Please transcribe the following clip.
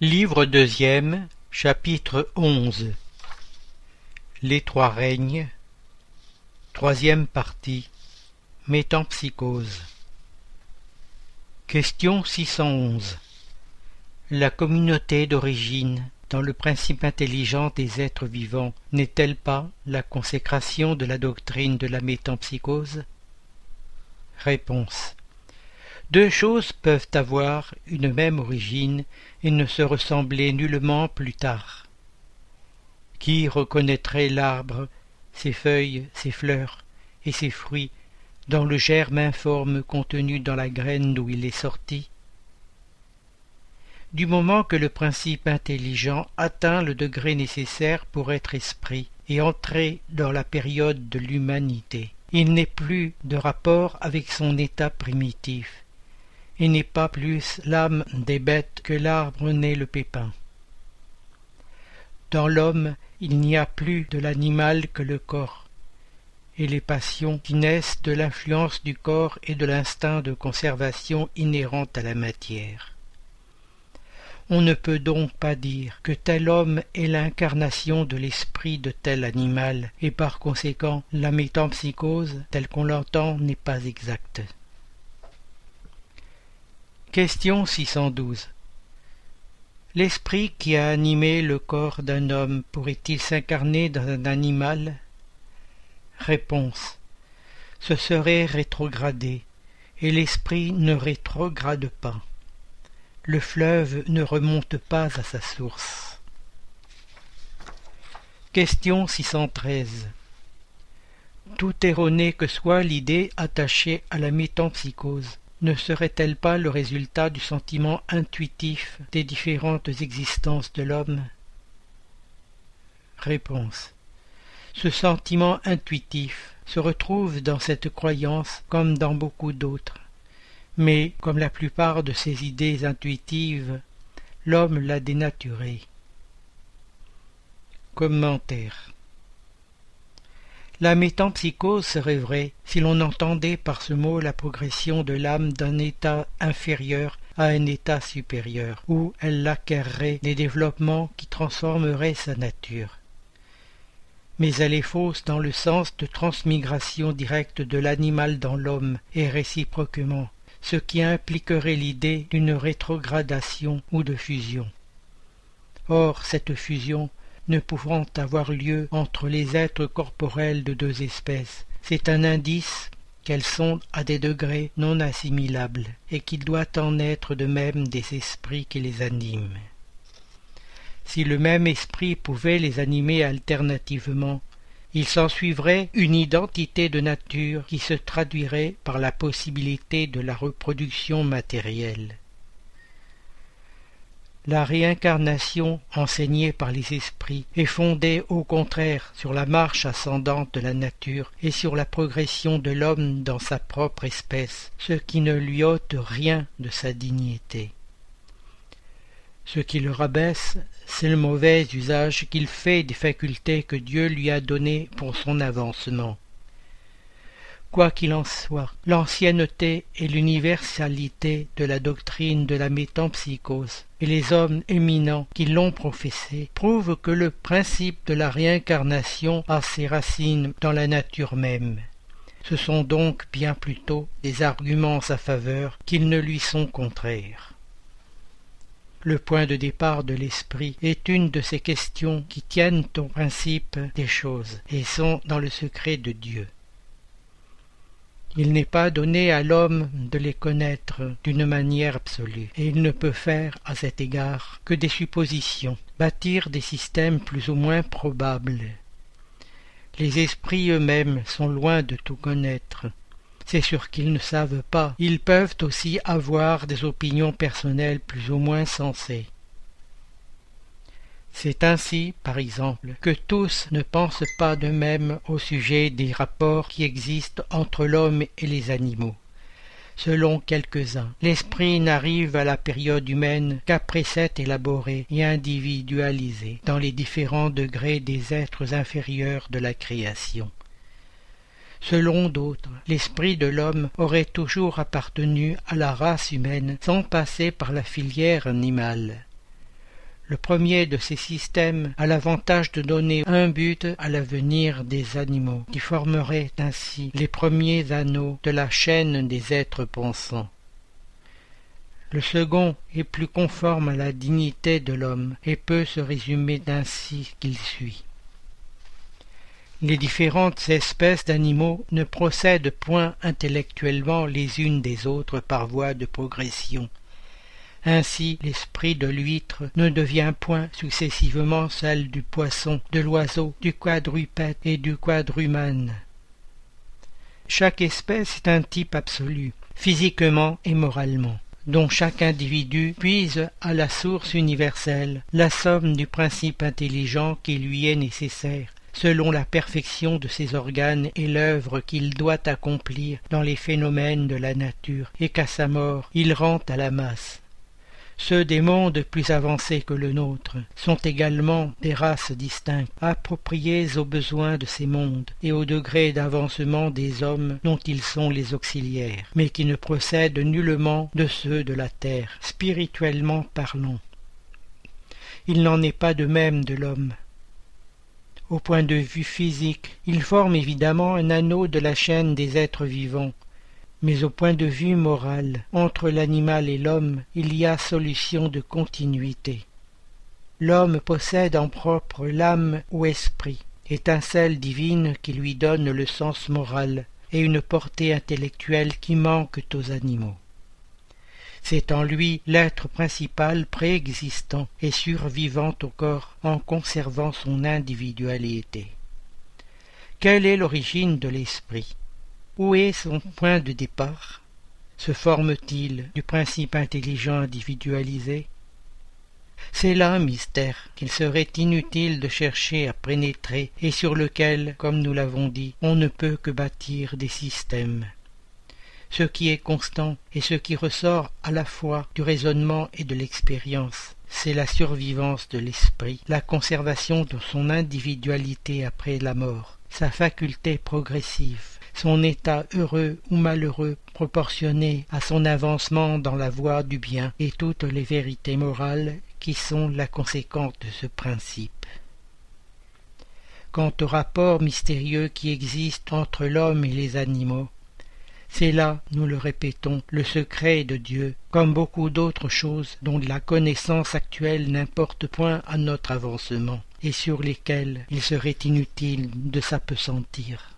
Livre deuxième, chapitre onze. Les trois règnes. Troisième partie. Métampsychose. Question 611 La communauté d'origine dans le principe intelligent des êtres vivants n'est-elle pas la consécration de la doctrine de la métampsychose? Réponse deux choses peuvent avoir une même origine et ne se ressembler nullement plus tard. Qui reconnaîtrait l'arbre, ses feuilles, ses fleurs et ses fruits dans le germe informe contenu dans la graine d'où il est sorti? Du moment que le principe intelligent atteint le degré nécessaire pour être esprit et entrer dans la période de l'humanité, il n'est plus de rapport avec son état primitif, et n'est pas plus l'âme des bêtes que l'arbre n'est le pépin. Dans l'homme, il n'y a plus de l'animal que le corps, et les passions qui naissent de l'influence du corps et de l'instinct de conservation inhérent à la matière. On ne peut donc pas dire que tel homme est l'incarnation de l'esprit de tel animal, et par conséquent la métampsychose, telle qu'on l'entend, n'est pas exacte. Question 612 L'esprit qui a animé le corps d'un homme pourrait-il s'incarner dans un animal? Réponse Ce serait rétrogradé, et l'esprit ne rétrograde pas. Le fleuve ne remonte pas à sa source. Question 613 Tout erroné que soit l'idée attachée à la métampsychose, ne serait-elle pas le résultat du sentiment intuitif des différentes existences de l'homme? Réponse. Ce sentiment intuitif se retrouve dans cette croyance comme dans beaucoup d'autres, mais comme la plupart de ces idées intuitives, l'homme l'a dénaturée. Commentaire la métampsychose serait vraie si l'on entendait par ce mot la progression de l'âme d'un état inférieur à un état supérieur, où elle acquerrait les développements qui transformeraient sa nature. Mais elle est fausse dans le sens de transmigration directe de l'animal dans l'homme et réciproquement, ce qui impliquerait l'idée d'une rétrogradation ou de fusion. Or cette fusion ne pouvant avoir lieu entre les êtres corporels de deux espèces. C'est un indice qu'elles sont à des degrés non assimilables, et qu'il doit en être de même des esprits qui les animent. Si le même esprit pouvait les animer alternativement, il s'ensuivrait une identité de nature qui se traduirait par la possibilité de la reproduction matérielle. La réincarnation enseignée par les esprits est fondée au contraire sur la marche ascendante de la nature et sur la progression de l'homme dans sa propre espèce, ce qui ne lui ôte rien de sa dignité. Ce qui le rabaisse, c'est le mauvais usage qu'il fait des facultés que Dieu lui a données pour son avancement. Quoi qu'il en soit, l'ancienneté et l'universalité de la doctrine de la métampsychose et les hommes éminents qui l'ont professée prouvent que le principe de la réincarnation a ses racines dans la nature même. Ce sont donc bien plutôt des arguments à faveur qu'ils ne lui sont contraires. Le point de départ de l'esprit est une de ces questions qui tiennent au principe des choses et sont dans le secret de Dieu. Il n'est pas donné à l'homme de les connaître d'une manière absolue, et il ne peut faire, à cet égard, que des suppositions, bâtir des systèmes plus ou moins probables. Les esprits eux-mêmes sont loin de tout connaître. C'est sûr qu'ils ne savent pas. Ils peuvent aussi avoir des opinions personnelles plus ou moins sensées. C'est ainsi, par exemple, que tous ne pensent pas de même au sujet des rapports qui existent entre l'homme et les animaux. Selon quelques-uns, l'esprit n'arrive à la période humaine qu'après s'être élaboré et individualisé dans les différents degrés des êtres inférieurs de la création. Selon d'autres, l'esprit de l'homme aurait toujours appartenu à la race humaine sans passer par la filière animale. Le premier de ces systèmes a l'avantage de donner un but à l'avenir des animaux, qui formeraient ainsi les premiers anneaux de la chaîne des êtres pensants. Le second est plus conforme à la dignité de l'homme et peut se résumer ainsi qu'il suit. Les différentes espèces d'animaux ne procèdent point intellectuellement les unes des autres par voie de progression, ainsi l'esprit de l'huître ne devient point successivement celle du poisson, de l'oiseau, du quadrupède et du quadrumane. Chaque espèce est un type absolu, physiquement et moralement, dont chaque individu puise à la source universelle la somme du principe intelligent qui lui est nécessaire, selon la perfection de ses organes et l'œuvre qu'il doit accomplir dans les phénomènes de la nature, et qu'à sa mort il rend à la masse. Ceux des mondes plus avancés que le nôtre sont également des races distinctes, appropriées aux besoins de ces mondes et au degré d'avancement des hommes dont ils sont les auxiliaires, mais qui ne procèdent nullement de ceux de la terre, spirituellement parlant. Il n'en est pas de même de l'homme. Au point de vue physique, il forme évidemment un anneau de la chaîne des êtres vivants, mais au point de vue moral, entre l'animal et l'homme, il y a solution de continuité. L'homme possède en propre l'âme ou esprit, étincelle divine qui lui donne le sens moral et une portée intellectuelle qui manquent aux animaux. C'est en lui l'être principal préexistant et survivant au corps en conservant son individualité. Quelle est l'origine de l'esprit? Où est son point de départ? Se forme-t-il du principe intelligent individualisé? C'est là un mystère qu'il serait inutile de chercher à pénétrer et sur lequel, comme nous l'avons dit, on ne peut que bâtir des systèmes. Ce qui est constant et ce qui ressort à la fois du raisonnement et de l'expérience, c'est la survivance de l'esprit, la conservation de son individualité après la mort, sa faculté progressive, son état heureux ou malheureux proportionné à son avancement dans la voie du bien et toutes les vérités morales qui sont la conséquence de ce principe. Quant au rapport mystérieux qui existe entre l'homme et les animaux, c'est là, nous le répétons, le secret de Dieu, comme beaucoup d'autres choses dont la connaissance actuelle n'importe point à notre avancement, et sur lesquelles il serait inutile de s'apesantir.